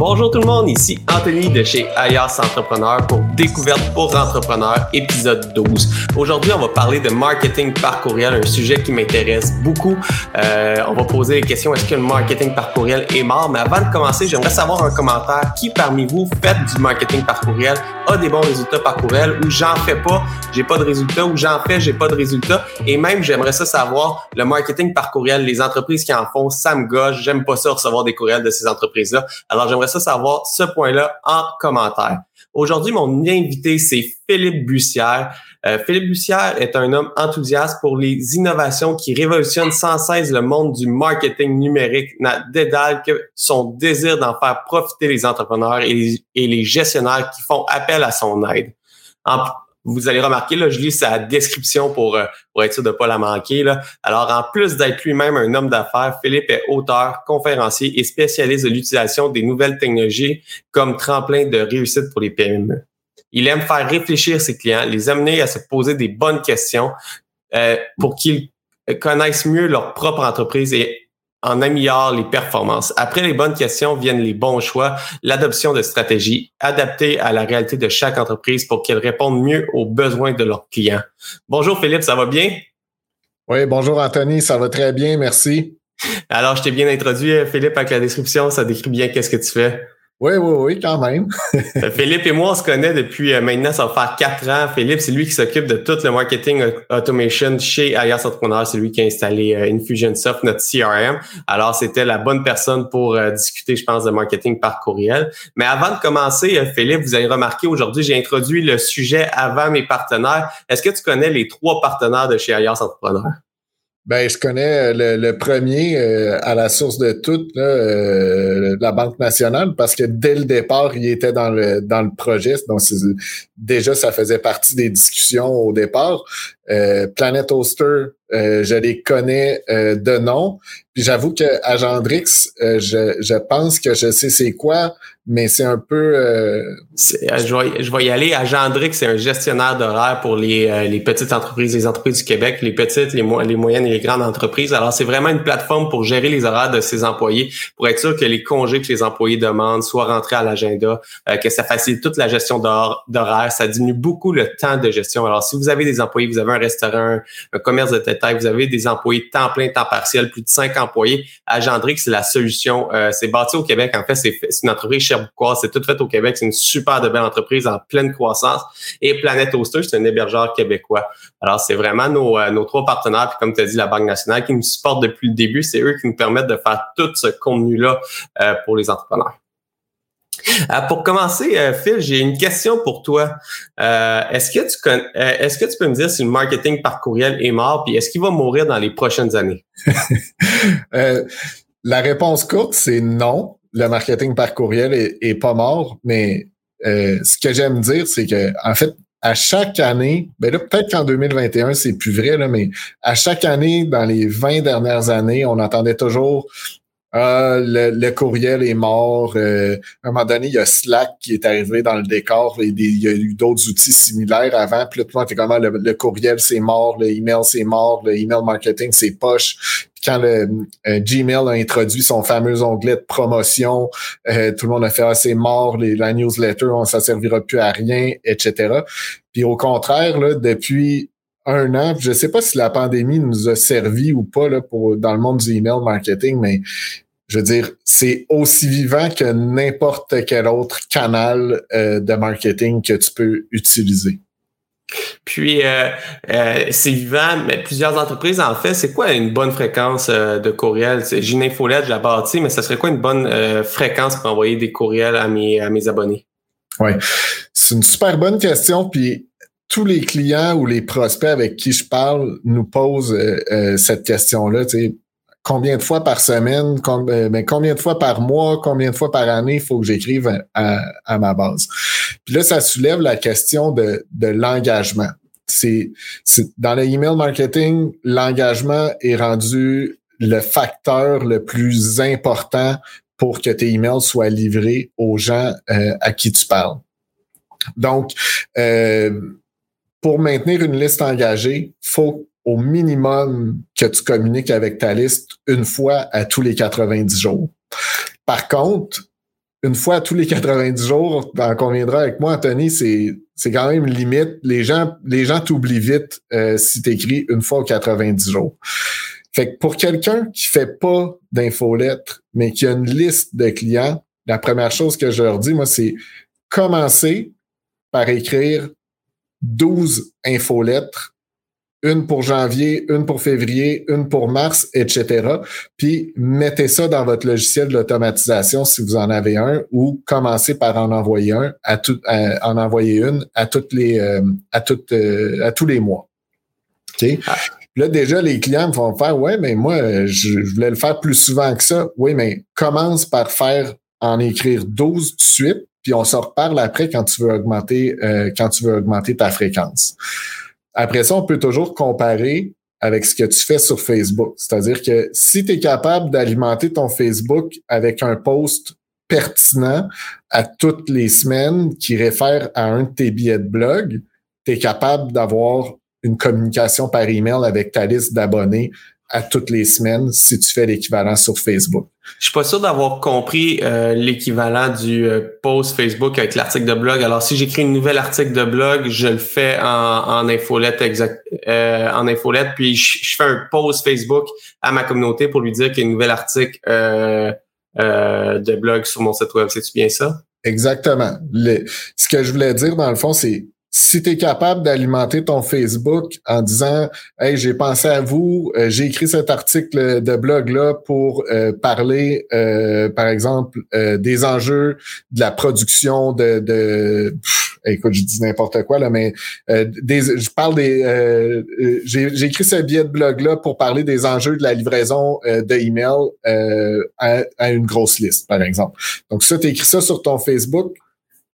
Bonjour tout le monde, ici Anthony de chez Alias Entrepreneur pour Découverte pour entrepreneurs, épisode 12. Aujourd'hui, on va parler de marketing par courriel, un sujet qui m'intéresse beaucoup. Euh, on va poser la question est-ce que le marketing par courriel est mort? Mais avant de commencer, j'aimerais savoir un commentaire. Qui parmi vous fait du marketing par courriel, a des bons résultats par courriel ou j'en fais pas, j'ai pas de résultats ou j'en fais, j'ai pas de résultats. Et même, j'aimerais ça savoir le marketing par courriel, les entreprises qui en font, ça me gâche. J'aime pas ça recevoir des courriels de ces entreprises-là. Alors, j'aimerais ça savoir ce point-là en commentaire. Aujourd'hui, mon invité, c'est Philippe Bussière. Euh, Philippe Bussière est un homme enthousiaste pour les innovations qui révolutionnent sans cesse le monde du marketing numérique, n'a d'édale que son désir d'en faire profiter les entrepreneurs et les, gestionnaires qui font appel à son aide. Vous allez remarquer, là, je lis sa description pour, euh, pour être sûr de ne pas la manquer. Là. Alors, en plus d'être lui-même un homme d'affaires, Philippe est auteur, conférencier et spécialiste de l'utilisation des nouvelles technologies comme tremplin de réussite pour les PME. Il aime faire réfléchir ses clients, les amener à se poser des bonnes questions euh, pour qu'ils connaissent mieux leur propre entreprise et en améliore les performances. Après les bonnes questions viennent les bons choix, l'adoption de stratégies adaptées à la réalité de chaque entreprise pour qu'elles répondent mieux aux besoins de leurs clients. Bonjour Philippe, ça va bien? Oui, bonjour Anthony, ça va très bien, merci. Alors, je t'ai bien introduit, Philippe, avec la description, ça décrit bien qu'est-ce que tu fais. Oui, oui, oui, quand même. Euh, Philippe et moi, on se connaît depuis euh, maintenant, ça va faire quatre ans. Philippe, c'est lui qui s'occupe de tout le marketing automation chez Alias Entrepreneur. C'est lui qui a installé euh, Infusionsoft, notre CRM. Alors, c'était la bonne personne pour discuter, je pense, de marketing par courriel. Mais avant de commencer, Philippe, vous avez remarqué aujourd'hui, j'ai introduit le sujet avant mes partenaires. Est-ce que tu connais les trois partenaires de chez Alias Entrepreneur? Ben, je connais euh, le, premier euh, à la source de tout, euh, la Banque nationale, parce que dès le départ, il était dans le dans le projet. Donc, déjà, ça faisait partie des discussions au départ. Planet Oster, je les connais de nom. Puis j'avoue que Agendrix, je, je pense que je sais c'est quoi, mais c'est un peu. Euh... Je, vais, je vais y aller. Agendrix, c'est un gestionnaire d'horaires pour les, euh, les petites entreprises, les entreprises du Québec, les petites, les, les moyennes et les grandes entreprises. Alors, c'est vraiment une plateforme pour gérer les horaires de ses employés, pour être sûr que les congés que les employés demandent soient rentrés à l'agenda, euh, que ça facilite toute la gestion d'horaires. Ça diminue beaucoup le temps de gestion. Alors, si vous avez des employés, vous avez un restaurant, un commerce de détail, vous avez des employés temps plein, temps partiel, plus de cinq employés, Agendrix, c'est la solution. Euh, c'est bâti au Québec. En fait, c'est une entreprise c'est tout fait au Québec. C'est une super de belle entreprise en pleine croissance. Et Planète Oster, c'est un hébergeur québécois. Alors, c'est vraiment nos, euh, nos trois partenaires, puis comme tu as dit, la Banque nationale, qui nous supportent depuis le début. C'est eux qui nous permettent de faire tout ce contenu-là euh, pour les entrepreneurs. Euh, pour commencer, Phil, j'ai une question pour toi. est-ce que tu est-ce que tu peux me dire si le marketing par courriel est mort, puis est-ce qu'il va mourir dans les prochaines années? la réponse courte, c'est non le marketing par courriel est, pas mort, mais euh, ce que j'aime dire, c'est que en fait, à chaque année, ben là, peut-être qu'en 2021, c'est plus vrai, là, mais à chaque année, dans les 20 dernières années, on entendait toujours ah, le, courriel est mort. Euh, à un moment donné, il y a Slack qui est arrivé dans le décor et il y a eu d'autres outils similaires avant. Puis là, tout le monde était le, courriel c'est mort, le email c'est mort, le email marketing c'est poche. quand le euh, Gmail a introduit son fameux onglet de promotion, euh, tout le monde a fait ah, c'est mort, les, la newsletter, on, ça servira plus à rien, etc. Puis au contraire, là, depuis un an. Je ne sais pas si la pandémie nous a servi ou pas là, pour, dans le monde du email marketing, mais je veux dire, c'est aussi vivant que n'importe quel autre canal euh, de marketing que tu peux utiliser. Puis, euh, euh, c'est vivant, mais plusieurs entreprises en fait. C'est quoi une bonne fréquence de courriel? J'ai une infolette, je la bâtis, mais ça serait quoi une bonne fréquence pour envoyer des courriels à mes, à mes abonnés? Oui, c'est une super bonne question. Puis, tous les clients ou les prospects avec qui je parle nous posent euh, euh, cette question-là. Combien de fois par semaine, euh, ben, combien de fois par mois, combien de fois par année il faut que j'écrive à, ma base? Puis là, ça soulève la question de, de l'engagement. C'est, dans le email marketing, l'engagement est rendu le facteur le plus important pour que tes emails soient livrés aux gens à qui tu parles. Donc, euh, pour maintenir une liste engagée, faut au minimum que tu communiques avec ta liste une fois à tous les 90 jours. Par contre, une fois à tous les 90 jours, en conviendra avec moi, Anthony, c'est c'est quand même limite. Les gens les gens t'oublient vite euh, si tu écris une fois aux 90 jours. Fait que pour quelqu'un qui fait pas d'infolettre, mais qui a une liste de clients, la première chose que je leur dis, moi, c'est commencer par écrire 12 infolettres une pour janvier, une pour février, une pour mars, etc. Puis mettez ça dans votre logiciel de l'automatisation si vous en avez un, ou commencez par en envoyer un à tout, en envoyer une à toutes les euh, à toutes euh, à tous les mois. OK? Là, déjà, les clients me vont faire Ouais, mais moi, je, voulais le faire plus souvent que ça. Oui, mais commence par faire en écrire 12 tout de suite, puis on se reparle après quand tu veux augmenter, euh, quand tu veux augmenter ta fréquence. Après ça, on peut toujours comparer avec ce que tu fais sur Facebook. C'est-à-dire que si tu es capable d'alimenter ton Facebook avec un post pertinent à toutes les semaines qui réfère à un de tes billets de blog, tu es capable d'avoir une communication par email avec ta liste d'abonnés à toutes les semaines si tu fais l'équivalent sur Facebook. Je suis pas sûr d'avoir compris euh, l'équivalent du euh, post Facebook avec l'article de blog. Alors, si j'écris une nouvelle article de blog, je le fais en, en infolette exact, euh, en infolette, puis je, fais un post Facebook à ma communauté pour lui dire qu'il y a un nouvel article de blog sur mon site web. C'est-tu bien ça? Exactement. ce que je voulais dire, dans le fond, c'est si tu es capable d'alimenter ton Facebook en disant Hey, j'ai pensé à vous, euh, j'ai écrit cet article de blog-là pour euh, parler, euh, par exemple, des enjeux de la production de, écoute, je dis n'importe quoi, là, mais des, je parle des j'ai écrit ce billet de blog-là pour parler des enjeux de la livraison de email à, à, une grosse liste, par exemple. Donc, ça, tu écris ça sur ton Facebook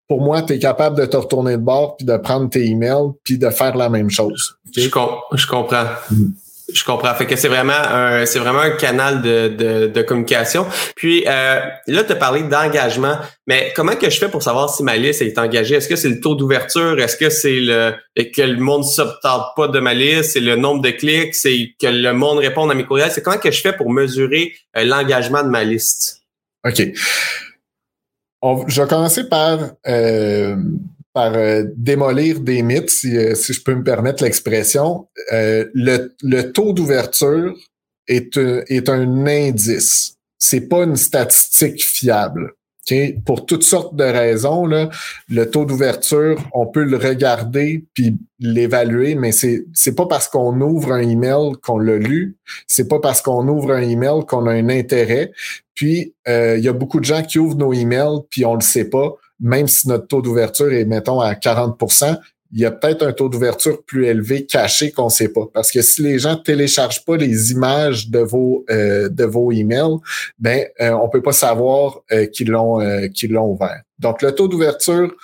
pour moi, tu es capable de te retourner de bord puis de prendre tes emails puis de faire la même chose. Je, je, comprends. Mm. Je comprends. Fait que c'est vraiment un, c'est vraiment un canal de, de, de communication. Puis euh, là, tu as parlé d'engagement, mais comment que je fais pour savoir si ma liste est engagée? Est-ce que c'est le taux d'ouverture? Est-ce que c'est le que le monde ne s'obtarde pas de ma liste? C'est le nombre de clics? C'est que le monde réponde à mes courriels? C'est comment que je fais pour mesurer euh, l'engagement de ma liste? OK je vais commencer par, euh, par euh, démolir des mythes, si, euh, si, je peux me permettre l'expression. le, le, taux d'ouverture est, est un indice. C'est pas une statistique fiable. Pour toutes sortes de raisons, là, le taux d'ouverture, on peut le regarder puis l'évaluer, mais c'est c'est pas parce qu'on ouvre un email qu'on l'a lu, c'est pas parce qu'on ouvre un email qu'on a un intérêt. Puis euh, il y a beaucoup de gens qui ouvrent nos emails puis on le sait pas, même si notre taux d'ouverture est mettons à 40 il y a peut-être un taux d'ouverture plus élevé caché qu'on ne sait pas. Parce que si les gens téléchargent pas les images de vos euh, de vos emails, ben euh, on peut pas savoir euh, qu'ils l'ont euh, qu'ils l'ont ouvert. Donc le taux d'ouverture,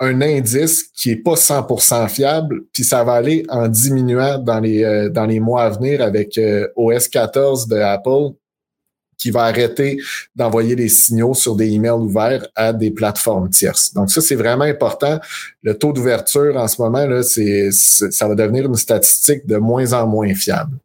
un indice qui est pas 100% fiable, puis ça va aller en diminuant dans les dans les mois à venir avec OS 14 de Apple qui va arrêter d'envoyer des signaux sur des emails ouverts à des plateformes tierces. Donc ça, c'est vraiment important. Le taux d'ouverture en ce moment, là, ça va devenir une statistique de moins en moins fiable.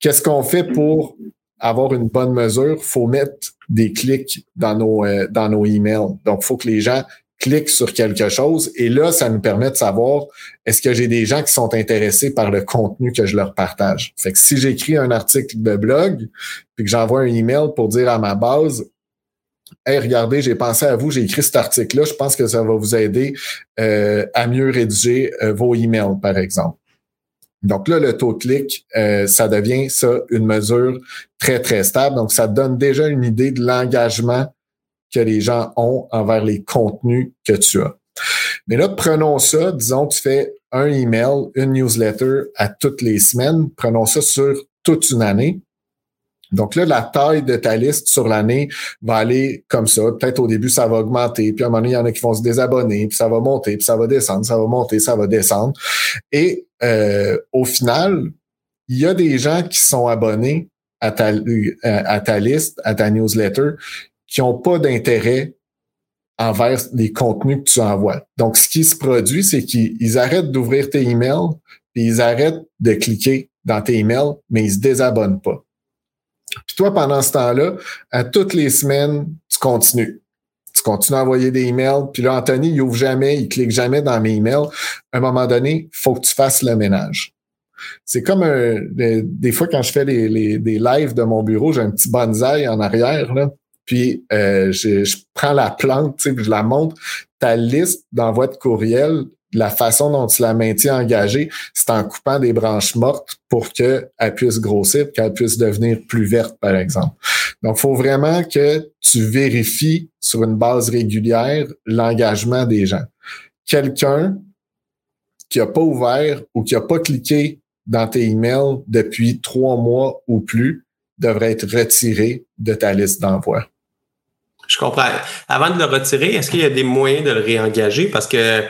Qu'est-ce qu'on fait pour avoir une bonne mesure? faut mettre des clics dans nos, euh, dans nos emails. Donc, faut que les gens clique sur quelque chose et là, ça nous permet de savoir est-ce que j'ai des gens qui sont intéressés par le contenu que je leur partage? Fait que si j'écris un article de blog puis que j'envoie un email pour dire à ma base Hey, regardez, j'ai pensé à vous, j'ai écrit cet article-là, je pense que ça va vous aider euh, à mieux rédiger euh, vos emails, par exemple. Donc là, le taux de clic, euh, ça devient ça une mesure très, très stable. Donc, ça donne déjà une idée de l'engagement que les gens ont envers les contenus que tu as. Mais là, prenons ça, disons, tu fais un email, une newsletter à toutes les semaines, prenons ça sur toute une année. Donc là, la taille de ta liste sur l'année va aller comme ça. Peut-être au début, ça va augmenter, puis à un moment donné, il y en a qui vont se désabonner, puis ça va monter, puis ça va descendre, ça va monter, ça va descendre. Et euh, au final, il y a des gens qui sont abonnés à ta, à ta liste, à ta newsletter, qui n'ont pas d'intérêt envers les contenus que tu envoies. Donc, ce qui se produit, c'est qu'ils arrêtent d'ouvrir tes emails, puis ils arrêtent de cliquer dans tes emails, mais ils se désabonnent pas. Puis toi, pendant ce temps-là, à toutes les semaines, tu continues. Tu continues à envoyer des emails. Puis là, Anthony, il ouvre jamais, il clique jamais dans mes emails. À un moment donné, il faut que tu fasses le ménage. C'est comme un, des, fois quand je fais des lives de mon bureau, j'ai un petit bonsaï en arrière, là, puis euh, je, prends la plante, je la montre. Ta liste d'envoi de courriel, la façon dont tu la maintiens engagée, c'est en coupant des branches mortes pour qu'elle puisse grossir, qu'elle puisse devenir plus verte, par exemple. Donc, faut vraiment que tu vérifies sur une base régulière l'engagement des gens. Quelqu'un qui n'a pas ouvert ou qui n'a pas cliqué dans tes emails depuis trois mois ou plus devrait être retiré de ta liste d'envoi. Je comprends. Avant de le retirer, est-ce qu'il y a des moyens de le réengager? Parce que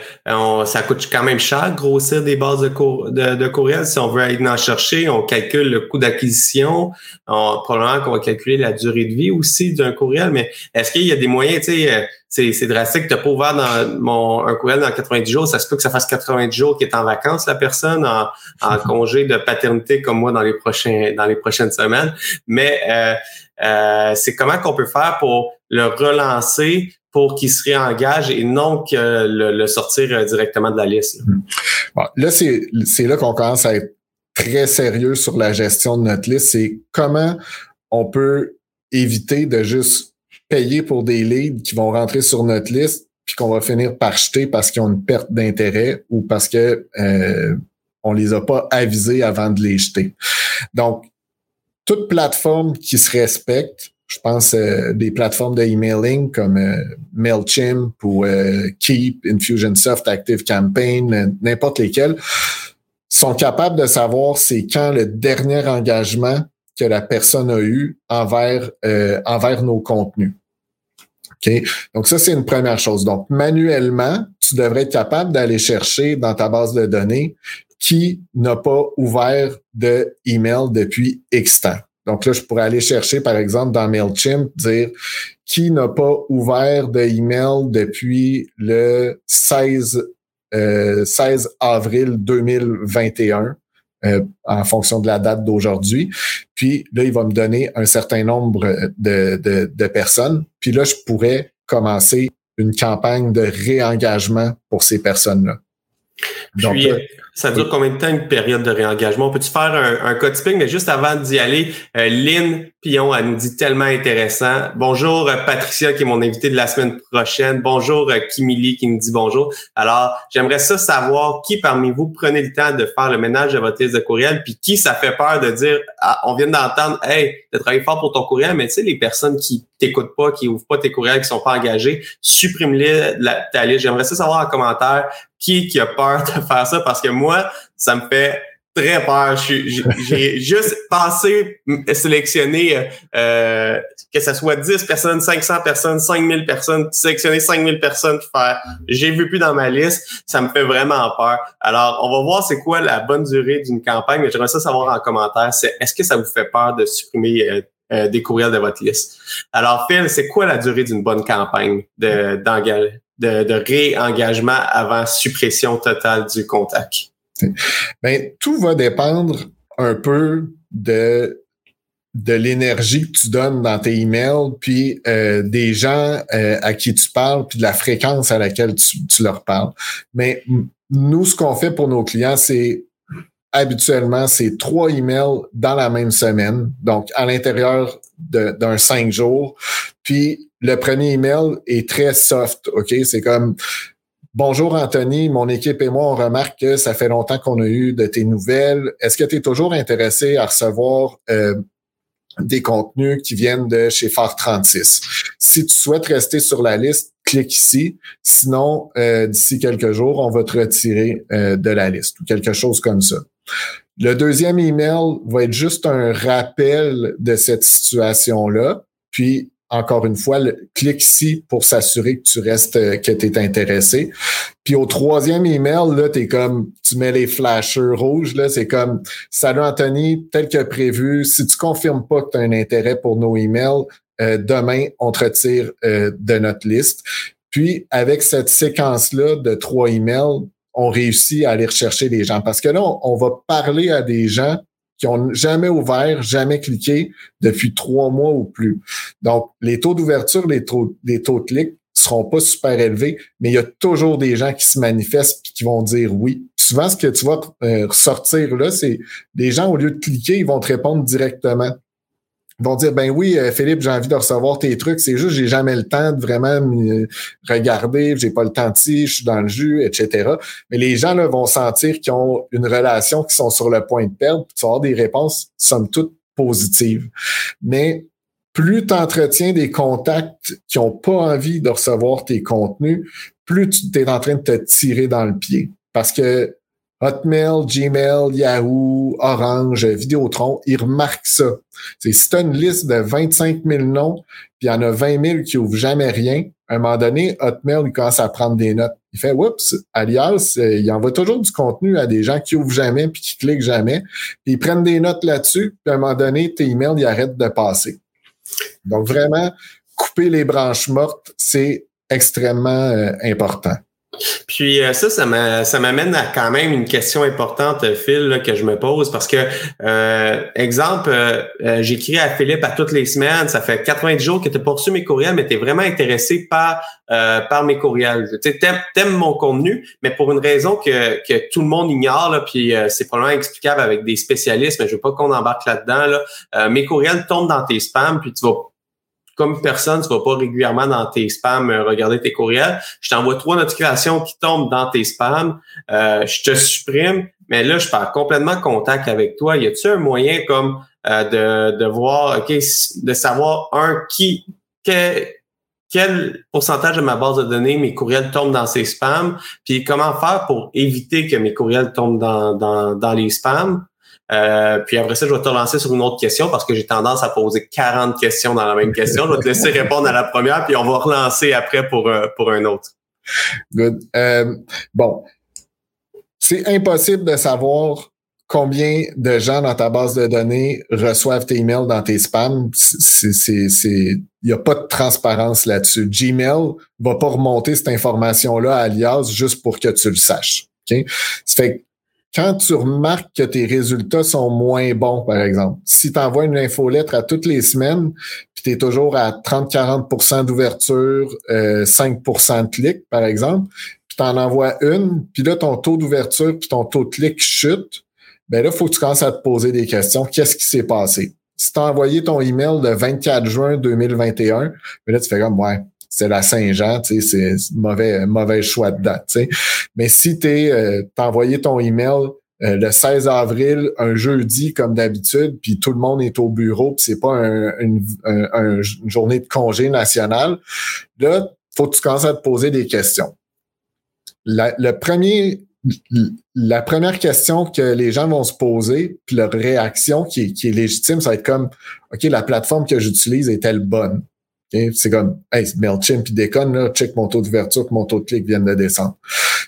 ça coûte quand même cher grossir des bases de, de, de, courriel. Si on veut aller en chercher, on calcule le coût d'acquisition. Probablement qu'on va calculer la durée de vie aussi d'un courriel. Mais est-ce qu'il y a des moyens, tu sais, euh, c'est drastique. Tu n'as pas ouvert dans mon, un courriel dans 90 jours. Ça se peut que ça fasse 90 jours qu'il est en vacances, la personne, en, en congé de paternité comme moi dans les prochains dans les prochaines semaines. Mais euh, euh, c'est comment qu'on peut faire pour le relancer pour qu'il se réengage et non que le, sortir euh, directement de la liste. Là, là c'est là qu'on commence à être très sérieux sur la gestion de notre liste. C'est comment on peut éviter de juste payer pour des leads qui vont rentrer sur notre liste puis qu'on va finir par jeter parce qu'ils ont une perte d'intérêt ou parce que euh, on les a pas avisés avant de les jeter. Donc, toute plateforme qui se respecte, je pense euh, des plateformes de comme euh, Mailchimp ou euh, Keep, Infusionsoft, ActiveCampaign, n'importe lesquelles, sont capables de savoir c'est quand le dernier engagement que la personne a eu envers, envers nos contenus. Okay? Donc ça, c'est une première chose. Donc, manuellement, tu devrais être capable d'aller chercher dans ta base de données qui n'a pas ouvert de email depuis X temps. Donc là, je pourrais aller chercher, par exemple, dans MailChimp, dire qui n'a pas ouvert de email depuis le 16, 16 euh, avril 2021. Euh, en fonction de la date d'aujourd'hui. Puis là, il va me donner un certain nombre de, de, de personnes. Puis là, je pourrais commencer une campagne de réengagement pour ces personnes-là. Donc, euh, ça dure combien de temps une période de réengagement? Peut-tu faire un, un typique, mais juste avant d'y aller, euh, Lynn Pion, elle nous dit tellement intéressant. Bonjour euh, Patricia, qui est mon invité de la semaine prochaine. Bonjour euh, Kimili, qui nous dit bonjour. Alors, j'aimerais ça savoir qui parmi vous prenez le temps de faire le ménage de votre liste de courriel, puis qui ça fait peur de dire, ah, on vient d'entendre, hey, de travailler fort pour ton courriel, mais tu sais, les personnes qui t'écoutent pas, qui ouvrent pas tes courriels, qui sont pas engagés, supprime-les ta liste. J'aimerais ça savoir en commentaire qui, qui a peur de faire ça, parce que moi, ça me fait très peur. J'ai juste pensé sélectionner euh, que ce soit 10 personnes, 500 personnes, 5000 personnes, sélectionner 5000 personnes pour faire j'ai vu plus dans ma liste, ça me fait vraiment peur. Alors, on va voir c'est quoi la bonne durée d'une campagne, mais j'aimerais ça savoir en commentaire, c'est est-ce que ça vous fait peur de supprimer euh, euh, des courriels de votre liste? Alors, Phil, c'est quoi la durée d'une bonne campagne de, de, réengagement avant suppression totale du contact? Ben, tout va dépendre un peu de de l'énergie que tu donnes dans tes emails, puis euh, des gens euh, à qui tu parles, puis de la fréquence à laquelle tu, tu leur parles. Mais nous, ce qu'on fait pour nos clients, c'est habituellement, c'est trois emails dans la même semaine, donc à l'intérieur d'un cinq jours. Puis le premier email est très soft, OK? C'est comme Bonjour Anthony, mon équipe et moi, on remarque que ça fait longtemps qu'on a eu de tes nouvelles. Est-ce que tu es toujours intéressé à recevoir euh, des contenus qui viennent de chez Phare 36? Si tu souhaites rester sur la liste, clique ici. Sinon, euh, d'ici quelques jours, on va te retirer euh, de la liste ou quelque chose comme ça. Le deuxième email va être juste un rappel de cette situation-là. Puis, encore une fois, clique ici pour s'assurer que tu restes, euh, que tu es intéressé. Puis au troisième email, là, es comme, tu mets les flashers rouges, là, c'est comme, salut Anthony, tel que prévu, si tu confirmes pas que tu as un intérêt pour nos emails, euh, demain, on te retire euh, de notre liste. Puis, avec cette séquence-là de trois emails, on réussit à aller rechercher des gens. Parce que là, on va parler à des gens qui ont jamais ouvert, jamais cliqué depuis trois mois ou plus. Donc, les taux d'ouverture, les taux, les taux de clic seront pas super élevés, mais il y a toujours des gens qui se manifestent et qui vont dire oui. Souvent, ce que tu vas euh, ressortir là, c'est des gens, au lieu de cliquer, ils vont te répondre directement. Vont dire, ben oui, euh, Philippe, j'ai envie de recevoir tes trucs. C'est juste, j'ai jamais le temps de vraiment regarder, j'ai pas le temps de je suis dans le jus, etc. Mais les gens là, vont sentir qu'ils ont une relation, qui sont sur le point de perdre, puis tu vas avoir des réponses, somme toute, positives. Mais plus tu entretiens des contacts qui ont pas envie de recevoir tes contenus, plus tu es en train de te tirer dans le pied. Parce que Hotmail, Gmail, Yahoo, Orange, Vidéotron, ils remarquent ça. C'est si tu une liste de 25 000 noms, puis il y en a 20 000 qui ouvrent jamais rien, à un moment donné, Hotmail, il commence à prendre des notes. Il fait, oups, alias, euh, il envoie toujours du contenu à des gens qui ouvrent jamais puis qui cliquent jamais. Ils prennent des notes là-dessus, puis à un moment donné, tes emails, ils arrêtent de passer. Donc vraiment, couper les branches mortes, c'est extrêmement euh, important. Puis euh, ça, ça m'amène à quand même une question importante, Phil, que je me pose parce que, euh, exemple, j'écris à Philippe à toutes les semaines, ça fait 90 jours que tu n'as pas reçu mes courriels, mais tu es vraiment intéressé par, par mes courriels. Tu aimes, mon contenu, mais pour une raison que, que tout le monde ignore, là, puis c'est probablement explicable avec des spécialistes, mais je veux pas qu'on embarque là-dedans. Là. mes courriels tombent dans tes spams, puis tu vas comme personne, tu vas pas régulièrement dans tes spams euh, regarder tes courriels. Je t'envoie trois notifications qui tombent dans tes spams. Euh, je te supprime, mais là, je perds complètement contact avec toi. Y a-t-il un moyen comme euh, de, de voir, OK, de savoir, un, qui, quel pourcentage de ma base de données, mes courriels tombent dans ces spams, puis comment faire pour éviter que mes courriels tombent dans, dans, dans les spams? Euh, puis après ça, je vais te relancer sur une autre question parce que j'ai tendance à poser 40 questions dans la même question. Je vais te laisser répondre à la première, puis on va relancer après pour, euh, pour un autre. Good. Euh, bon. C'est impossible de savoir combien de gens dans ta base de données reçoivent tes emails dans tes spams. Il n'y a pas de transparence là-dessus. Gmail va pas remonter cette information-là à Alias juste pour que tu le saches. Okay? Ça fait quand tu remarques que tes résultats sont moins bons, par exemple, si tu envoies une infolettre à toutes les semaines, puis tu es toujours à 30-40% d'ouverture, 5% euh, de clic, par exemple, puis tu en envoies une, puis là, ton taux d'ouverture puis ton taux de clic chute, ben là, il faut que tu commences à te poser des questions. Qu'est-ce qui s'est passé? Si tu as envoyé ton email le 24 juin 2021, ben là, tu fais comme, ouais, c'est la Saint-Jean, c'est mauvais, mauvais choix de date. Mais si tu euh, t'as envoyé ton email euh, le 16 avril, un jeudi comme d'habitude, puis tout le monde est au bureau, puis c'est pas une, journée de congé national, là, faut que tu commences à te poser des questions. La, le la première question que les gens vont se poser, puis leur réaction qui qui est légitime, ça va être comme OK, la plateforme que j'utilise est-elle bonne? C'est comme, hey, MailChimp puis déconne, là, check mon taux d'ouverture, que mon taux de clic vient de descendre.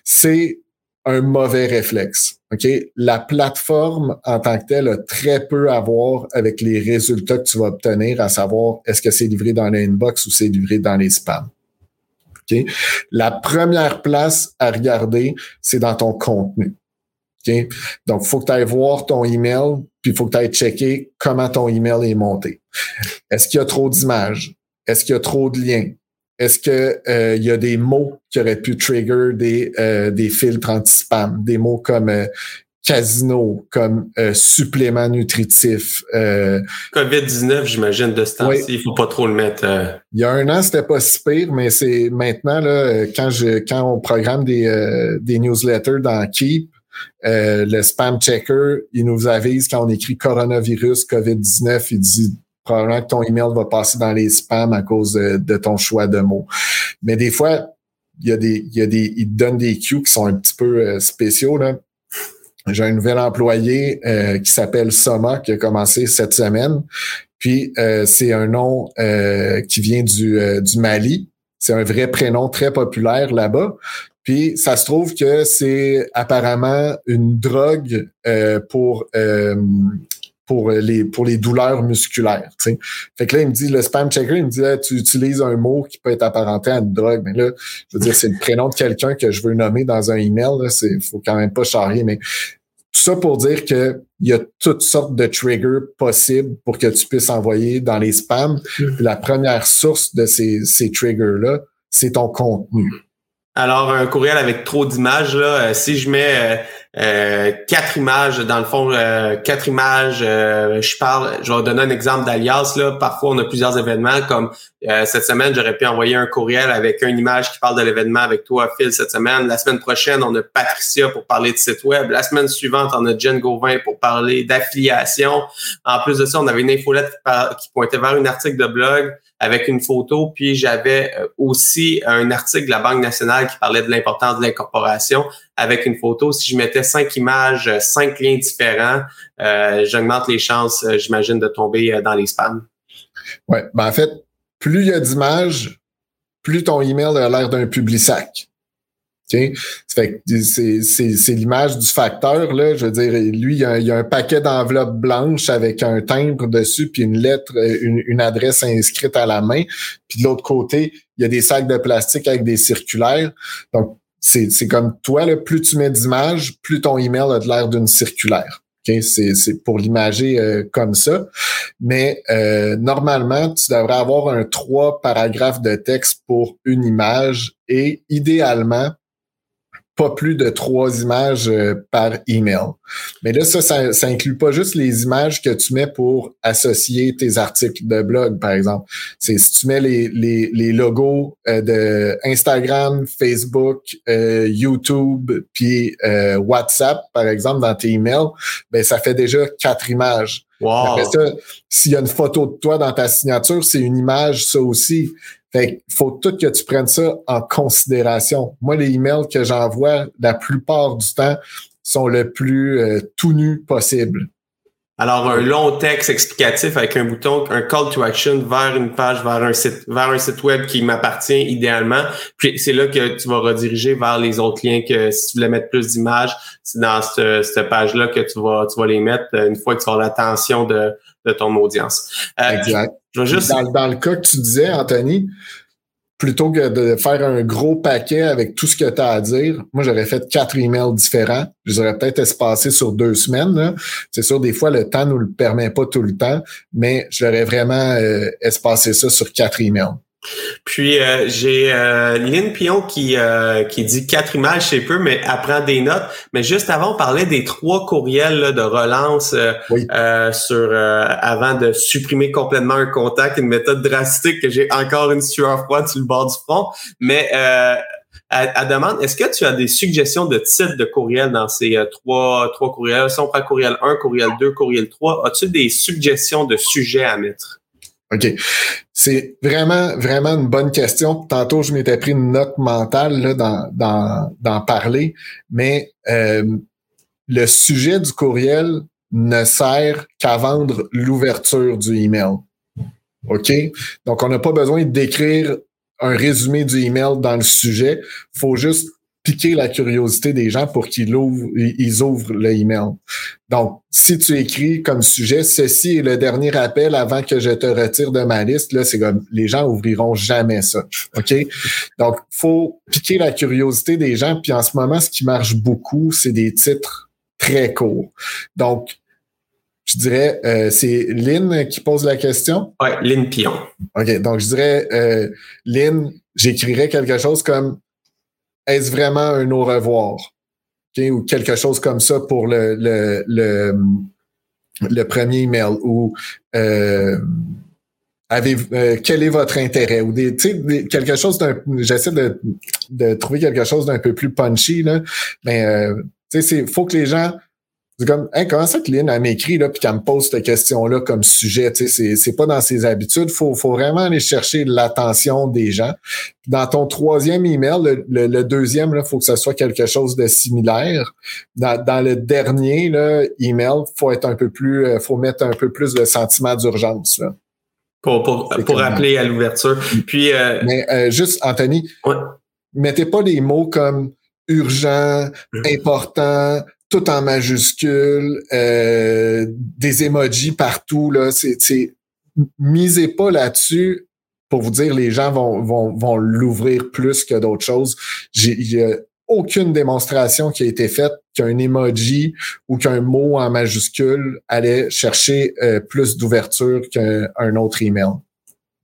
C'est un mauvais réflexe. OK? La plateforme en tant que telle a très peu à voir avec les résultats que tu vas obtenir, à savoir est-ce que c'est livré dans l'inbox ou c'est livré dans les spams. OK? La première place à regarder, c'est dans ton contenu. OK? Donc, il faut que tu ailles voir ton email, puis il faut que tu ailles checker comment ton email est monté. Est-ce qu'il y a trop d'images? Est-ce qu'il y a trop de liens? Est-ce qu'il euh, y a des mots qui auraient pu trigger des, euh, des filtres anti-spam? Des mots comme euh, casino, comme supplément nutritif. COVID-19, j'imagine, de ce temps-ci, il faut pas trop le mettre. Il y a un an, c'était pas si pire, mais c'est maintenant, là, quand, je, quand on programme des, des newsletters dans Keep, le spam checker, il nous avise quand on écrit coronavirus, COVID-19, il dit probablement que ton email va passer dans les spams à cause de, ton choix de mots. Mais des fois, il y a des, il y a des, ils te donnent des cues qui sont un petit peu euh, spéciaux, là. J'ai un nouvel employé euh, qui s'appelle Soma qui a commencé cette semaine. Puis euh, c'est un nom qui vient du, du Mali. C'est un vrai prénom très populaire là-bas. Puis ça se trouve que c'est apparemment une drogue pour pour les pour les douleurs musculaires. T'sais. Fait que là, il me dit, le spam checker, il me dit tu utilises un mot qui peut être apparenté à une drogue. Mais là, je veux dire, c'est le prénom de quelqu'un que je veux nommer dans un email. Il faut quand même pas charrier, mais tout ça pour dire que il y a toutes sortes de triggers possibles pour que tu puisses envoyer dans les spams. Mm. La première source de ces, ces triggers-là, c'est ton contenu. Alors, un courriel avec trop d'images, là, euh, si je mets euh, euh, quatre images, dans le fond, quatre images, je parle, je vais donner un exemple d'alias. Là, parfois, on a plusieurs événements, comme cette semaine, j'aurais pu envoyer un courriel avec une image qui parle de l'événement avec toi, Phil, cette semaine. La semaine prochaine, on a Patricia pour parler de site web. La semaine suivante, on a Jen Gauvin pour parler d'affiliation. En plus de ça, on avait une infolette qui pointait vers un article de blog avec une photo, puis j'avais euh, aussi un article de la Banque nationale qui parlait de l'importance de l'incorporation avec une photo. Si je mettais cinq images, euh, cinq liens différents, euh, j'augmente les chances, j'imagine, de tomber dans les spams. Oui, ben en fait, plus il y a d'images, plus ton email a l'air d'un public sac. C'est l'image du facteur, là. Je veux dire, lui, il y a, un paquet d'enveloppes blanches avec un timbre dessus, puis une lettre, une, adresse inscrite à la main. Puis de l'autre côté, il y a des sacs de plastique avec des circulaires. Donc, c'est comme toi, là, plus tu mets d'images, plus ton email a de l'air d'une circulaire. Okay? C'est pour l'imager euh, comme ça. Mais euh, normalement, tu devrais avoir un trois paragraphes de texte pour une image et idéalement, pas plus de trois images euh, par email. Mais là, ça, ça, ça, inclut pas juste les images que tu mets pour associer tes articles de blog, par exemple. C'est si tu mets les, les, les logos euh, de Instagram, Facebook, euh, YouTube, puis WhatsApp, par exemple, dans tes emails, ben ça fait déjà quatre images. Wow. Après ça, s'il y a une photo de toi dans ta signature, c'est une image, ça aussi. Fait faut tout que tu prennes ça en considération. Moi, les emails que j'envoie, la plupart du temps, sont le plus euh, tout nu possible. Alors, un long texte explicatif avec un bouton, un call to action vers une page, vers un site, vers un site web qui m'appartient idéalement. Puis c'est là que tu vas rediriger vers les autres liens que si tu voulais mettre plus d'images, c'est dans cette, cette page-là que tu vas, tu vas les mettre euh, une fois que tu as l'attention de, de ton audience. Euh, exact. dans, le cas que tu disais, Anthony, plutôt que de faire un gros paquet avec tout ce que tu as à dire, moi, j'aurais fait quatre emails différents. Je les aurais peut-être espacés sur deux semaines. C'est sûr, des fois, le temps nous le permet pas tout le temps, mais j'aurais vraiment euh, espacé ça sur quatre emails. Puis euh, j'ai euh, Lynn Pion qui euh, qui dit quatre images, c'est peu, mais apprend des notes. Mais juste avant, on parlait des trois courriels de relance euh, sur avant de supprimer complètement un contact, une méthode drastique que j'ai encore une sueur froide sur le bord du front. Mais elle, demande, est-ce que tu as des suggestions de titres de courriel dans ces trois trois courriels? Si on prend courriel 1, courriel 2, courriel 3, as-tu des suggestions de sujets à mettre? OK. C'est vraiment, vraiment une bonne question. Tantôt, je m'étais pris une note mentale là, d'en, d'en, parler, mais euh, le sujet du courriel ne sert qu'à vendre l'ouverture du email. OK? Donc, on n'a pas besoin d'écrire un résumé du email dans le sujet. faut juste piquer la curiosité des gens pour qu'ils ouvrent, ils ouvrent le email. Donc, si tu écris comme sujet, ceci est le dernier appel avant que je te retire de ma liste, là, c'est comme les gens ouvriront jamais ça. OK? Donc, faut piquer la curiosité des gens. Puis en ce moment, ce qui marche beaucoup, c'est des titres très courts. Donc, je dirais, euh, c'est Lynn qui pose la question? Oui, Lynn Pion. OK, donc je dirais, euh, Lynn, j'écrirais quelque chose comme est-ce vraiment un au revoir? Ou quelque chose comme ça pour le, le, le, le premier email. Ou euh, avez, euh, quel est votre intérêt? Ou des, des quelque chose d'un. J'essaie de, de trouver quelque chose d'un peu plus punchy, là. Mais euh, il faut que les gens c'est comme, hein, comment ça que Lynn, elle m'écrit, là, puis qu'elle me pose cette question-là comme sujet, tu sais, c'est pas dans ses habitudes. Faut, faut vraiment aller chercher l'attention des gens. Dans ton troisième email, le, le, deuxième, il faut que ce soit quelque chose de similaire. Dans, dans le dernier, là, email, faut être un peu plus, euh, faut mettre un peu plus de sentiment d'urgence, là. Pour, pour, pour appeler à l'ouverture. Puis, euh... Mais euh, juste, Anthony, mettez pas des mots comme urgent, important, tout en majuscule, euh, des emojis partout. Là, c'est, misez pas là-dessus pour vous dire les gens vont, vont, vont l'ouvrir plus que d'autres choses. Il y a aucune démonstration qui a été faite qu'un emoji ou qu'un mot en majuscule allait chercher euh, plus d'ouverture qu'un autre email.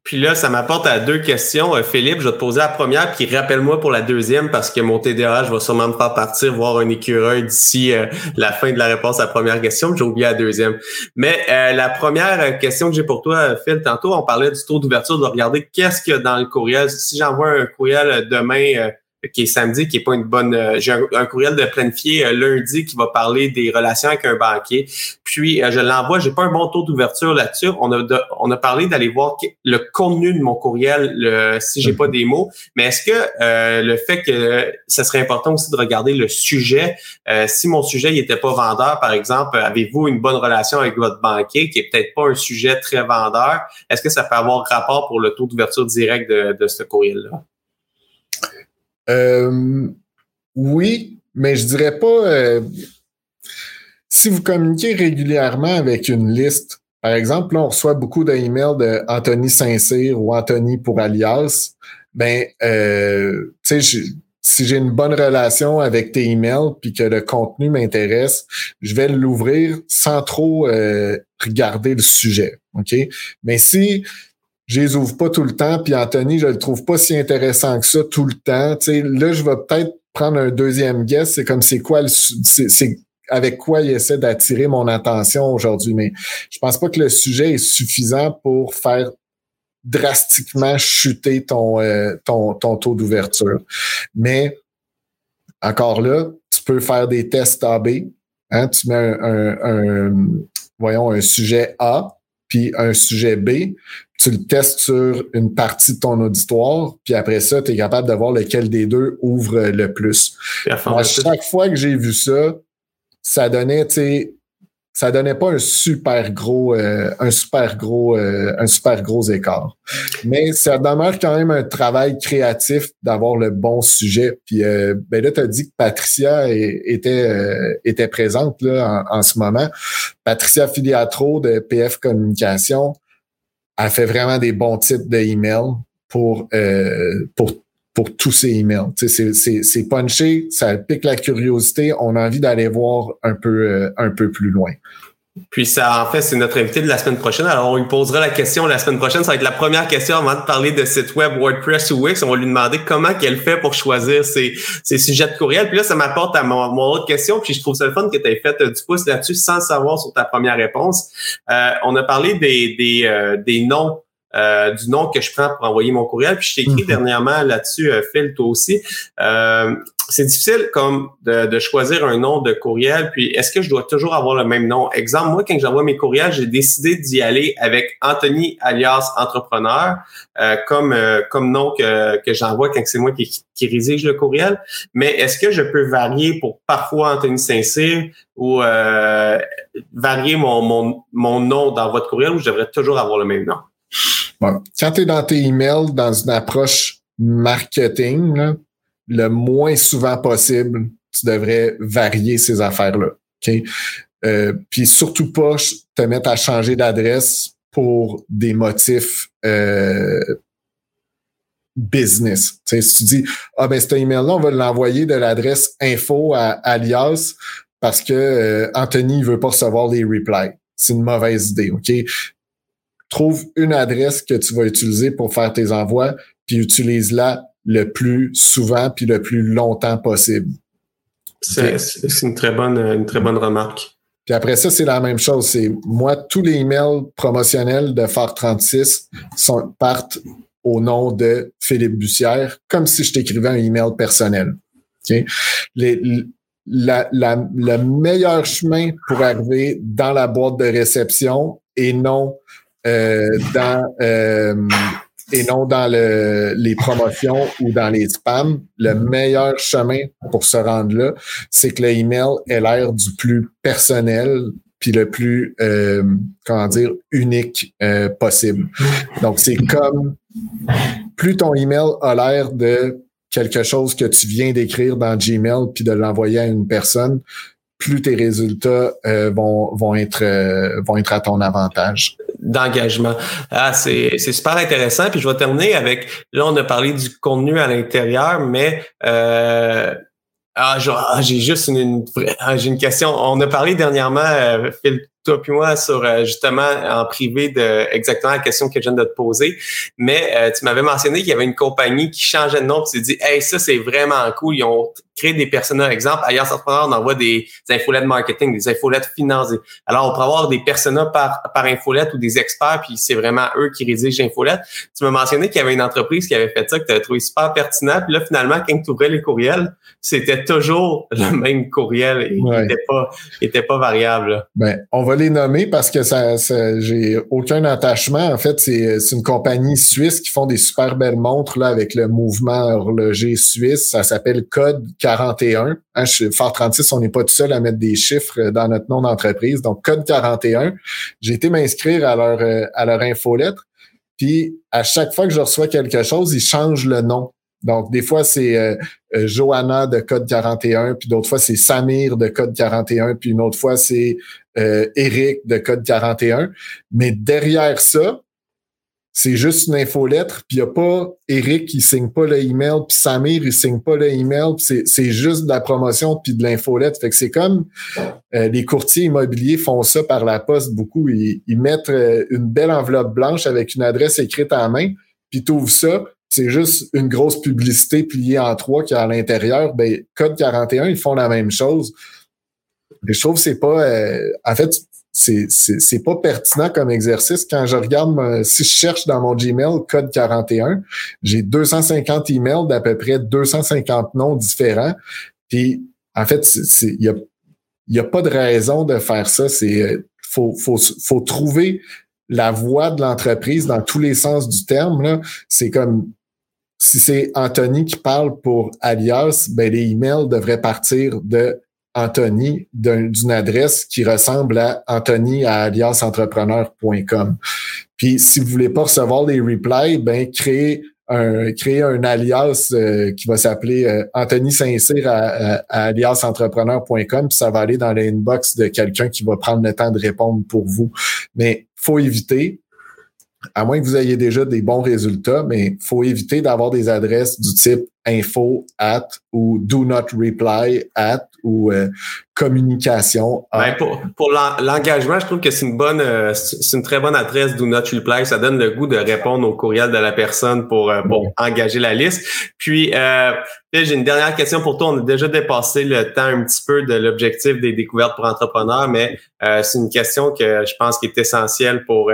Puis là, ça m'apporte à deux questions. Euh, Philippe, je vais te poser la première, puis rappelle-moi pour la deuxième, parce que mon TDAH va sûrement me faire partir voir un écureuil d'ici euh, la fin de la réponse à la première question. J'ai oublié la deuxième. Mais la première question que j'ai pour toi, Phil, tantôt, on parlait du taux d'ouverture, de regarder qu'est-ce qu'il y a dans le courriel. Si j'envoie un courriel demain qui est samedi, qui est pas une bonne. Euh, j'ai un, courriel de planifié euh, lundi qui va parler des relations avec un banquier. Puis euh, je l'envoie. J'ai pas un bon taux d'ouverture là-dessus. On a on a parlé d'aller voir le contenu de mon courriel, le, si j'ai pas des mots. Mais est-ce que le fait que ça serait important aussi de regarder le sujet, si mon sujet il était pas vendeur, par exemple, avez-vous une bonne relation avec votre banquier qui est peut-être pas un sujet très vendeur? Est-ce que ça peut avoir rapport pour le taux d'ouverture direct de, de ce courriel-là? euh, oui, mais je dirais pas. Euh, si vous communiquez régulièrement avec une liste, par exemple, là, on reçoit beaucoup d'emails de Anthony Saint-Cyr ou Anthony pour alias. Ben, euh, tu sais, si j'ai une bonne relation avec tes emails puis que le contenu m'intéresse, je vais l'ouvrir sans trop regarder le sujet. OK? Mais si je les ouvre pas tout le temps, puis Anthony, je le trouve pas si intéressant que ça tout le temps. là, je vais peut-être prendre un deuxième guess. C'est comme c'est quoi le c'est avec quoi il essaie d'attirer mon attention aujourd'hui. Mais je pense pas que le sujet est suffisant pour faire drastiquement chuter ton, euh, taux d'ouverture. Mais encore là, tu peux faire des tests AB. Hein, tu mets un, un voyons, un sujet A, puis un sujet B, tu le testes sur une partie de ton auditoire, puis après ça, tu es capable de voir lequel des deux ouvre le plus. À chaque fois que j'ai vu ça, ça donnait, tu sais, ça donnait pas un super gros, euh, un super gros, euh, un super gros écart. Mais ça demeure quand même un travail créatif d'avoir le bon sujet. Puis euh, ben là, tu as dit que Patricia était, était présente là, en, en, ce moment. Patricia Filiatro de PF Communication elle fait vraiment des bons types d'emails pour, euh, pour, pour tous ces emails. C'est punché, ça pique la curiosité, on a envie d'aller voir un peu, euh, un peu plus loin. Puis ça, en fait, c'est notre invité de la semaine prochaine. Alors, on lui posera la question la semaine prochaine. Ça va être la première question avant de parler de site web WordPress ou Wix. On va lui demander comment qu'elle fait pour choisir ses, ses, sujets de courriel. Puis là, ça m'apporte à mon, autre question. Puis je trouve ça le fun que tu aies fait du pouce là-dessus sans savoir sur ta première réponse. Euh, on a parlé des, des, euh, des noms euh, du nom que je prends pour envoyer mon courriel. Puis je t'ai écrit mhm. dernièrement là-dessus, euh, Phil, toi aussi. Euh, c'est difficile comme de, choisir un nom de courriel. Puis est-ce que je dois toujours avoir le même nom? Exemple, moi, quand j'envoie mes courriels, j'ai décidé d'y aller avec Anthony alias entrepreneur comme comme nom que, que j'envoie quand c'est moi qui, qui rédige le courriel. Mais est-ce que je peux varier pour parfois Anthony Saint-Cyr ou varier mon, mon, mon nom dans votre courriel ou je devrais toujours avoir le même nom? Quand tu es dans tes emails, dans une approche marketing, le moins souvent possible, tu devrais varier ces affaires-là. Euh, puis surtout pas te mettre à changer d'adresse pour des motifs euh, business. si tu dis Ah ben cet email-là, on va l'envoyer de l'adresse info à alias parce que euh, Anthony veut pas recevoir les replies. C'est une mauvaise idée, OK? Trouve une adresse que tu vas utiliser pour faire tes envois, puis utilise-la le plus souvent puis le plus longtemps possible. C'est une très bonne une très bonne remarque. Puis après ça, c'est la même chose. C'est moi, tous les emails promotionnels de Phare 36 sont, partent au nom de Philippe Bussière, comme si je t'écrivais un email personnel. Les, la, la, le meilleur chemin pour arriver dans la boîte de réception et non dans euh, et non dans le, les promotions ou dans les spams. Le meilleur chemin pour se rendre là, c'est que l'email ait l'air du plus personnel puis le plus euh, comment dire unique possible. Donc c'est comme plus ton email a l'air de quelque chose que tu viens d'écrire dans Gmail puis de l'envoyer à une personne, plus tes résultats euh, vont, vont, être, euh, vont être à ton avantage. D'engagement. Ah, c'est, super intéressant. Puis je vais terminer avec, là, on a parlé du contenu à l'intérieur, mais euh, Ah, ah, j'ai juste une, ah, j'ai une question. On a parlé dernièrement, euh, Phil, toi puis moi, sur euh, justement en privé de exactement la question que je viens de te poser. Mais euh, tu m'avais mentionné qu'il y avait une compagnie qui changeait de nom. Tu t'es dit, hey, ça c'est vraiment cool. Ils ont créé des personnages. Exemple, ailleurs entrepreneurs, on envoie des, des infolettes marketing, des infolettes financières. Alors, on peut avoir des personas par par infolette ou des experts, puis c'est vraiment eux qui rédigent l'infolette. Tu m'as mentionné qu'il y avait une entreprise qui avait fait ça, que tu avais trouvé super pertinent. Puis là, finalement, quand tu ouvrais les courriels, c'était toujours le même courriel et il n'était pas, était pas variable. Ben, on va les nommer parce que ça, j'ai aucun attachement. En fait, c'est, une compagnie suisse qui font des super belles montres là, avec le mouvement horloger suisse. Ça s'appelle Code 41. Hein, Fort 36, on n'est pas tout seul à mettre des chiffres dans notre nom d'entreprise. Donc, Code 41. J'ai été m'inscrire à leur, à leur infolettre. Puis, à chaque fois que je reçois quelque chose, ils changent le nom. Donc, des fois, c'est euh, euh, Johanna de code 41, puis d'autres fois, c'est Samir de code 41, puis une autre fois, c'est euh, Eric de code 41. Mais derrière ça, c'est juste une infolettre, puis il n'y a pas Eric qui signe pas le email, puis Samir, il signe pas le email, c'est, c'est juste de la promotion puis de l'infolettre. Fait que c'est comme les courtiers immobiliers font ça par la poste beaucoup. Ils, ils mettent une belle enveloppe blanche avec une adresse écrite en main, puis tu ouvres ça, c'est juste une grosse publicité pliée en trois qui est à l'intérieur. Ben, Code 41, ils font la même chose. Mais je trouve c'est pas. Euh, en fait, c'est, pas pertinent comme exercice. Quand je regarde, si je cherche dans mon Gmail code 41, j'ai 250 emails d'à peu près 250 noms différents. Puis, en fait, il y a, y a pas de raison de faire ça. C'est euh, faut, faut, faut trouver la voix de l'entreprise dans tous les sens du terme. C'est comme si c'est Anthony qui parle pour Alias, ben les emails devraient partir de Anthony d'une adresse qui ressemble à Anthony à aliasentrepreneur.com. Puis si vous voulez pas recevoir les replies, ben créez un, alias euh, qui va s'appeler euh, Anthony Saint-Cyr à, à, aliasentrepreneur.com, puis ça va aller dans l'inbox de quelqu'un qui va prendre le temps de répondre pour vous. Mais faut éviter à moins que vous ayez déjà des bons résultats, mais faut éviter d'avoir des adresses du type info at ou do not reply at ou euh, communication. Ben pour pour l'engagement, je trouve que c'est une bonne, euh, c'est une très bonne adresse do not reply. Ça donne le goût de répondre au courriel de la personne pour, euh, pour engager la liste. Puis j'ai une dernière question pour toi. On a déjà dépassé le temps un petit peu de l'objectif des découvertes pour entrepreneurs, mais c'est une question que je pense qui est essentielle pour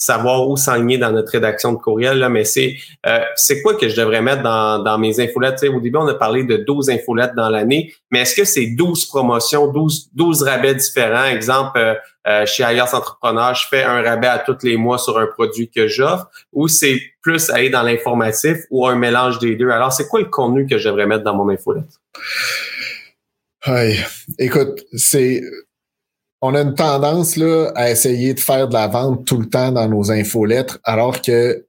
savoir où s'enligner dans notre rédaction de courriel, là, mais c'est euh, c'est quoi que je devrais mettre dans, dans mes infolettes? au début, on a parlé de 12 infolettes dans l'année, mais est-ce que c'est 12 promotions, 12, 12 rabais différents? Exemple, euh, euh, chez Alias Entrepreneur, je fais un rabais à tous les mois sur un produit que j'offre, ou c'est plus aller dans l'informatif ou un mélange des deux? Alors, c'est quoi le contenu que je devrais mettre dans mon infolette? Oui, écoute, c'est on a une tendance là, à essayer de faire de la vente tout le temps dans nos infolettres, alors que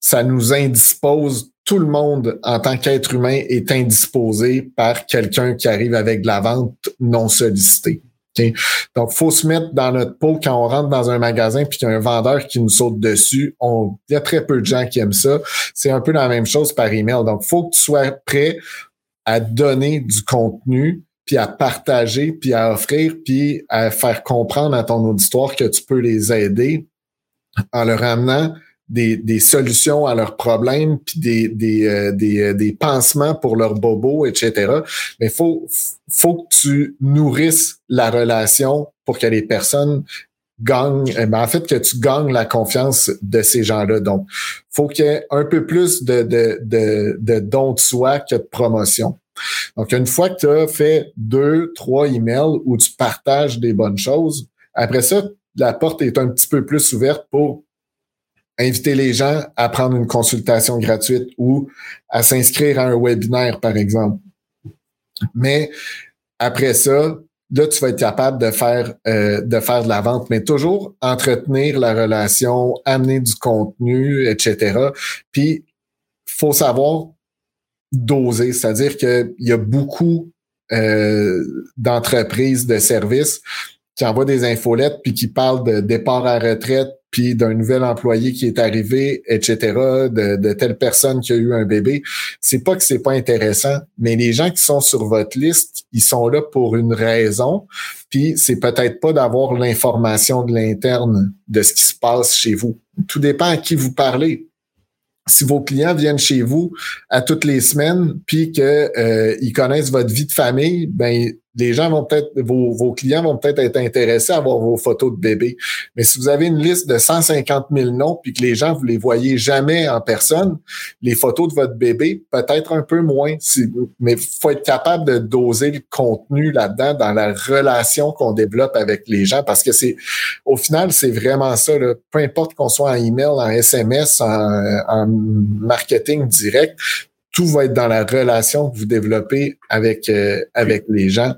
ça nous indispose. Tout le monde, en tant qu'être humain, est indisposé par quelqu'un qui arrive avec de la vente non sollicitée. Okay? Donc, faut se mettre dans notre peau quand on rentre dans un magasin puis qu'il y a un vendeur qui nous saute dessus. Il y a très peu de gens qui aiment ça. C'est un peu la même chose par email. Donc, faut que tu sois prêt à donner du contenu puis à partager, puis à offrir, puis à faire comprendre à ton auditoire que tu peux les aider en leur amenant des, des solutions à leurs problèmes, puis des, des, euh, des, euh, des, pansements pour leurs bobos, etc. Mais faut, faut que tu nourrisses la relation pour que les personnes gagnent, eh ben, en fait, que tu gagnes la confiance de ces gens-là. Donc, faut qu'il y ait un peu plus de, de, de, de don de soi que de promotion. Donc, une fois que tu as fait deux, trois emails où tu partages des bonnes choses, après ça, la porte est un petit peu plus ouverte pour inviter les gens à prendre une consultation gratuite ou à s'inscrire à un webinaire, par exemple. Mais après ça, là, tu vas être capable de faire, euh, de la vente, mais toujours entretenir la relation, amener du contenu, etc. Puis, faut savoir doser, c'est-à-dire qu'il y a beaucoup euh, d'entreprises de services qui envoient des infolettes puis qui parlent de départ à retraite puis d'un nouvel employé qui est arrivé, etc., de, de telle personne qui a eu un bébé. C'est pas que c'est pas intéressant, mais les gens qui sont sur votre liste, ils sont là pour une raison. Puis c'est peut-être pas d'avoir l'information de l'interne de ce qui se passe chez vous. Tout dépend à qui vous parlez si vos clients viennent chez vous à toutes les semaines, puis qu'ils euh, connaissent votre vie de famille, ben les gens vont peut-être, vos, vos, clients vont peut-être être intéressés à voir vos photos de bébé. Mais si vous avez une liste de 150 000 noms, puis que les gens, vous les voyez jamais en personne, les photos de votre bébé, peut-être un peu moins. Si, mais faut être capable de doser le contenu là-dedans dans la relation qu'on développe avec les gens, parce que c'est, au final, c'est vraiment ça. Là. Peu importe qu'on soit en email, en SMS, en, en marketing direct, tout va être dans la relation que vous développez avec, euh, avec les gens.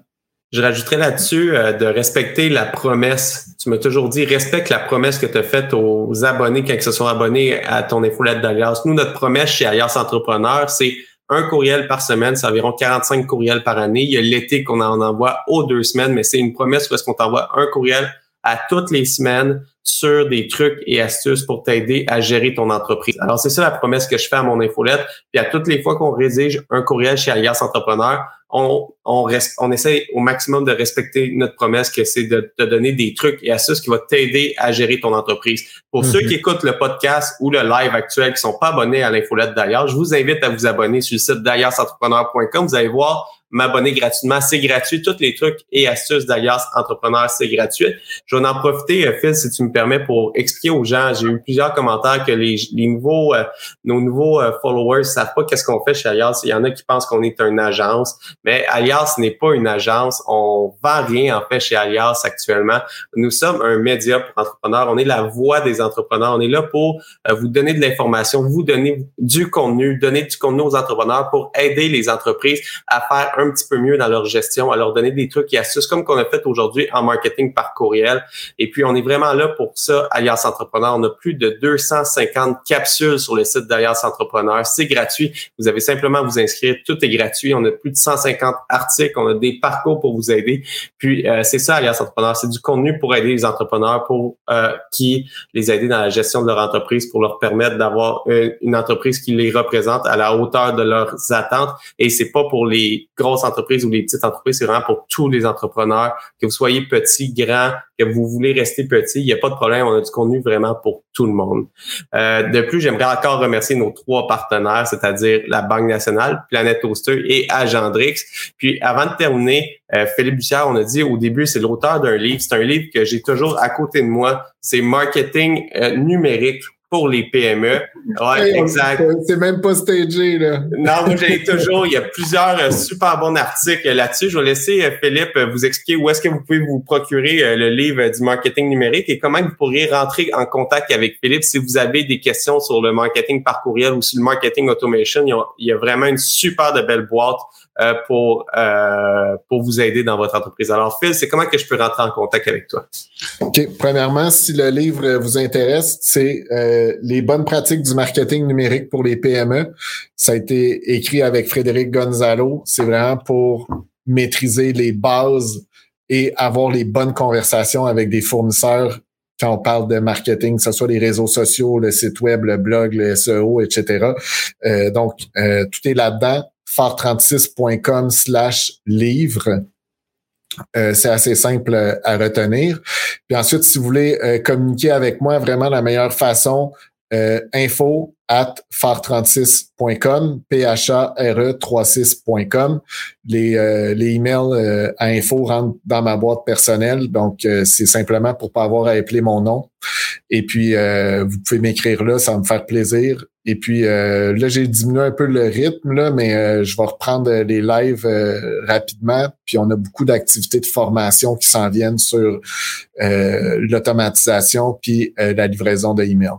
Je rajouterais là-dessus euh, de respecter la promesse. Tu m'as toujours dit, respecte la promesse que tu as faite aux abonnés quand ils se sont abonnés à ton infolette d'Alias. Nous, notre promesse chez Alias Entrepreneur, c'est un courriel par semaine, c'est environ 45 courriels par année. Il y a l'été qu'on en envoie aux deux semaines, mais c'est une promesse parce qu'on t'envoie un courriel à toutes les semaines sur des trucs et astuces pour t'aider à gérer ton entreprise. Alors, c'est ça la promesse que je fais à mon infolette. Puis à toutes les fois qu'on rédige un courriel chez Alias Entrepreneur, on, on, on essaie au maximum de respecter notre promesse que c'est de te donner des trucs et astuces qui vont t'aider à gérer ton entreprise. Pour ceux mhm. qui écoutent le podcast ou le live actuel qui sont pas abonnés à l'infolette d'ailleurs, je vous invite à vous abonner sur le site d'aliasentrepreneur.com. Vous allez voir m'abonner gratuitement. C'est gratuit. Tous les trucs et astuces d'Alias Entrepreneur, c'est gratuit. Je vais en profiter, euh, Phil, si tu me permets, pour expliquer aux gens. J'ai eu plusieurs commentaires que les, les nouveaux, euh, nos nouveaux euh, followers savent pas qu'est-ce qu'on fait chez Alias. Il y en a qui pensent qu'on est une agence, mais Alias n'est pas une agence. On vend rien, en fait, chez Alias actuellement. Nous sommes un média pour entrepreneurs. On est la voix des entrepreneurs. On est là pour vous donner de l'information, vous donner du contenu, donner du contenu aux entrepreneurs pour aider les entreprises à faire un petit peu mieux dans leur gestion, à leur donner des trucs et astuces comme qu'on a fait aujourd'hui en marketing par courriel. Et puis, on est vraiment là pour ça, Alliance Entrepreneur. On a plus de 250 capsules sur le site d'Alliance Entrepreneur. C'est gratuit. Vous avez simplement à vous inscrire. Tout est gratuit. On a plus de 150 articles. On a des parcours pour vous aider. Puis, euh, c'est ça, Alliance Entrepreneur. C'est du contenu pour aider les entrepreneurs, pour euh, qui les aider dans la gestion de leur entreprise, pour leur permettre d'avoir euh, une entreprise qui les représente à la hauteur de leurs attentes. Et c'est pas pour les gros entreprises ou les petites entreprises, c'est vraiment pour tous les entrepreneurs, que vous soyez petit, grand, que vous voulez rester petit, il n'y a pas de problème, on a du contenu vraiment pour tout le monde. Euh, de plus, j'aimerais encore remercier nos trois partenaires, c'est-à-dire la Banque nationale, Planète Toaster et Agendrix. Puis avant de terminer, euh, Philippe Bussière, on a dit au début, c'est l'auteur d'un livre. C'est un livre que j'ai toujours à côté de moi. C'est Marketing euh, numérique pour les PME. Ouais, exact. C'est même pas stagé, là. Non, moi, j'ai toujours, il y a plusieurs euh, super bons articles là-dessus. Je vais laisser euh, Philippe euh, vous expliquer où est-ce que vous pouvez vous procurer le livre du marketing numérique et comment vous pourriez rentrer en contact avec Philippe si vous avez des questions sur le marketing par courriel ou sur le marketing automation. Il y a, vraiment une super de belle boîte pour, pour vous aider dans votre entreprise. Alors, Phil, c'est comment que je peux rentrer en contact avec toi? OK. Premièrement, si le livre vous intéresse, c'est les bonnes pratiques du marketing numérique pour les PME. Ça a été écrit avec Frédéric Gonzalo. C'est vraiment pour maîtriser les bases et avoir les bonnes conversations avec des fournisseurs quand on parle de marketing, que ce soit les réseaux sociaux, le site web, le blog, le SEO, etc. Euh, donc, euh, tout est là-dedans. fort36.com slash livre. Euh, c'est assez simple euh, à retenir. Puis ensuite, si vous voulez euh, communiquer avec moi, vraiment la meilleure façon, info at phare36.com, P-H-A-R-E-36.com. Les, les emails à info rentrent dans ma boîte personnelle, donc c'est simplement pour pas avoir à appeler mon nom. Et puis, vous pouvez m'écrire là, ça va me faire plaisir. Et puis euh, là, j'ai diminué un peu le rythme, là, mais euh, je vais reprendre les lives euh, rapidement. Puis on a beaucoup d'activités de formation qui s'en viennent sur l'automatisation puis la livraison de emails.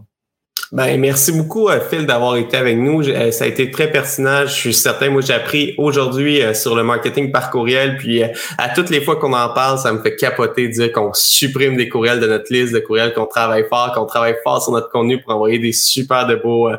Ben, merci beaucoup, euh, Phil, d'avoir été avec nous. Euh, ça a été très pertinent. Je suis certain, moi, j'ai appris aujourd'hui euh, sur le marketing par courriel. Puis, à toutes les fois qu'on en parle, ça me fait capoter de dire qu'on supprime des courriels de notre liste de courriels, qu'on travaille fort, qu'on travaille fort sur notre contenu pour envoyer des super de beaux,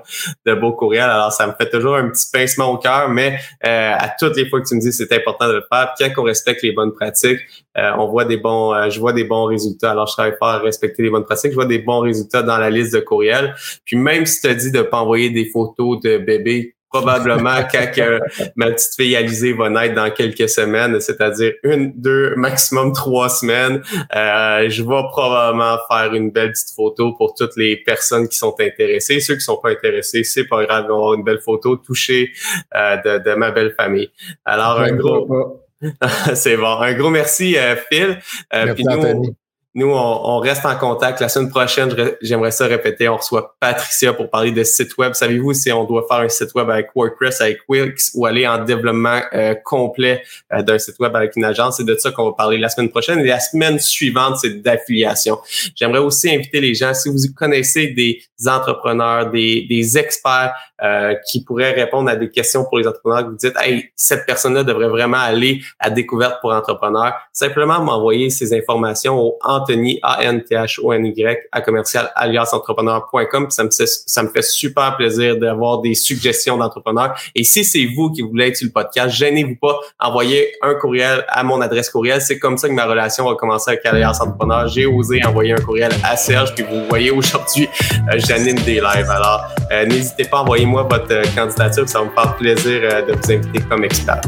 de beaux courriels. Alors, ça me fait toujours un petit pincement au cœur, mais à toutes les fois que tu me dis c'est important de le faire, quand on respecte les bonnes pratiques, on voit des bons, je vois des bons résultats. Alors, je travaille fort à respecter les bonnes pratiques. Je vois des bons résultats dans la liste de courriels. Puis même si tu as dit de pas envoyer des photos de bébés, probablement quand ma petite fille Alizée va naître dans quelques semaines, c'est-à-dire une, deux, maximum trois semaines, euh, je vais probablement faire une belle petite photo pour toutes les personnes qui sont intéressées. Ceux qui sont pas intéressés, c'est pas grave, avoir une belle photo touchée euh, de, ma belle famille. Alors un gros, c'est bon, un gros merci euh, Phil. merci, nous, nous, on, reste en contact. La semaine prochaine, j'aimerais ça répéter, on reçoit Patricia pour parler de site web. Savez-vous si on doit faire un site web avec WordPress, avec Wix ou aller en développement euh, complet euh, d'un site web avec une agence? C'est de ça qu'on va parler la semaine prochaine. Et la semaine suivante, c'est d'affiliation. J'aimerais aussi inviter les gens, si vous connaissez des entrepreneurs, des, des experts euh, qui pourraient répondre à des questions pour les entrepreneurs, que vous dites, hey, cette personne-là devrait vraiment aller à découverte pour entrepreneurs, simplement m'envoyer ces informations au Anthony, A-N-T-H-O-N-Y, à commercial aliasentrepreneur.com. Ça me, ça me fait super plaisir d'avoir des suggestions d'entrepreneurs. Et si c'est vous qui voulez être sur le podcast, gênez-vous pas, envoyez un courriel à mon adresse courriel. C'est comme ça que ma relation va commencer avec Alias Entrepreneur. J'ai osé envoyer un courriel à Serge, puis vous voyez aujourd'hui, euh, Janine des lives. Alors, euh, n'hésitez pas à envoyer moi votre euh, candidature, ça me faire plaisir de vous inviter comme expert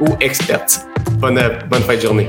ou experte. Bonne, bonne fin de journée.